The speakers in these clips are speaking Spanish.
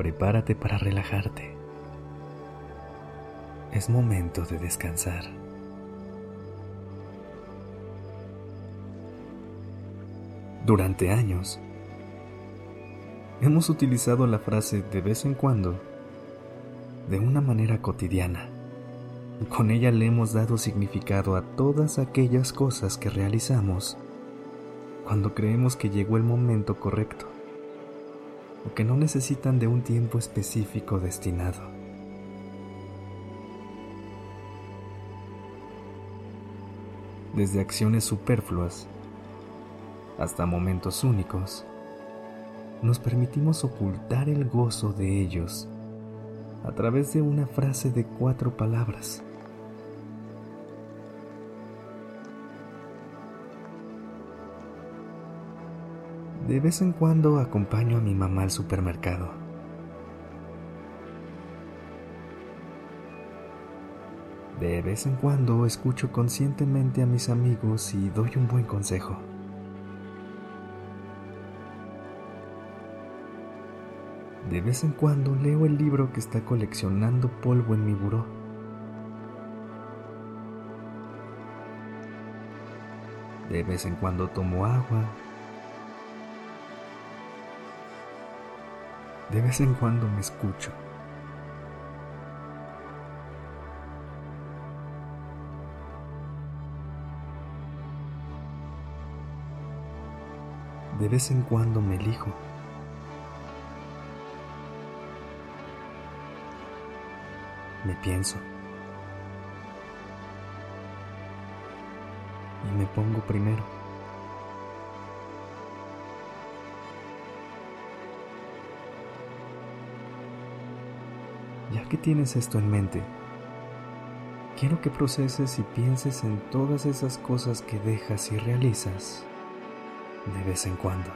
Prepárate para relajarte. Es momento de descansar. Durante años, hemos utilizado la frase de vez en cuando de una manera cotidiana. Con ella le hemos dado significado a todas aquellas cosas que realizamos cuando creemos que llegó el momento correcto o que no necesitan de un tiempo específico destinado. Desde acciones superfluas hasta momentos únicos, nos permitimos ocultar el gozo de ellos a través de una frase de cuatro palabras. De vez en cuando acompaño a mi mamá al supermercado. De vez en cuando escucho conscientemente a mis amigos y doy un buen consejo. De vez en cuando leo el libro que está coleccionando polvo en mi buró. De vez en cuando tomo agua De vez en cuando me escucho. De vez en cuando me elijo. Me pienso. Y me pongo primero. Ya que tienes esto en mente, quiero que proceses y pienses en todas esas cosas que dejas y realizas de vez en cuando.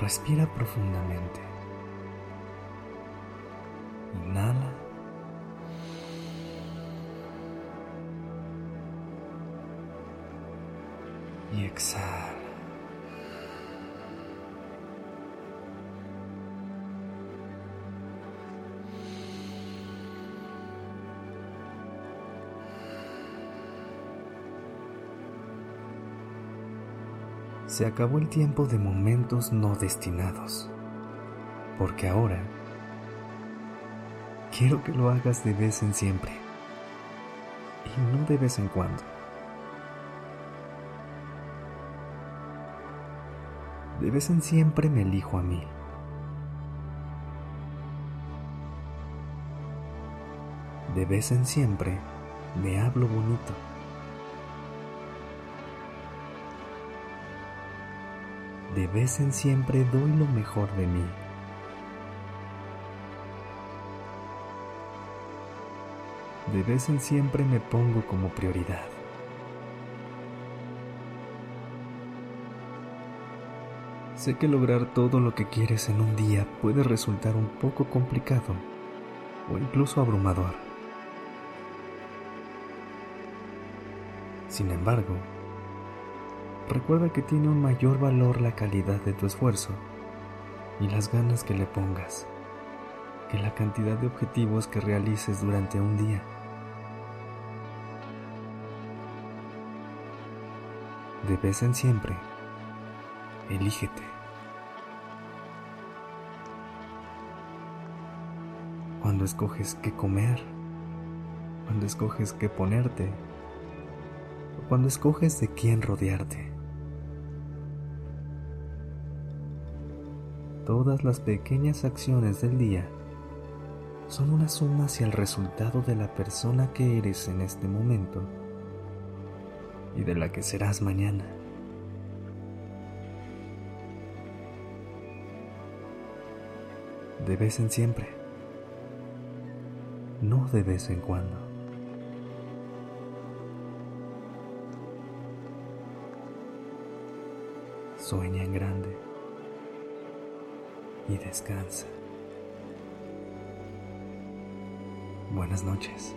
Respira profundamente. Se acabó el tiempo de momentos no destinados, porque ahora quiero que lo hagas de vez en siempre y no de vez en cuando. De vez en siempre me elijo a mí. De vez en siempre me hablo bonito. De vez en siempre doy lo mejor de mí. De vez en siempre me pongo como prioridad. Sé que lograr todo lo que quieres en un día puede resultar un poco complicado o incluso abrumador. Sin embargo, recuerda que tiene un mayor valor la calidad de tu esfuerzo y las ganas que le pongas que la cantidad de objetivos que realices durante un día. De vez en siempre, elígete. Cuando escoges qué comer, cuando escoges qué ponerte, cuando escoges de quién rodearte. Todas las pequeñas acciones del día son una suma hacia el resultado de la persona que eres en este momento y de la que serás mañana. De vez en siempre, no de vez en cuando. Sueña en grande y descansa. Buenas noches.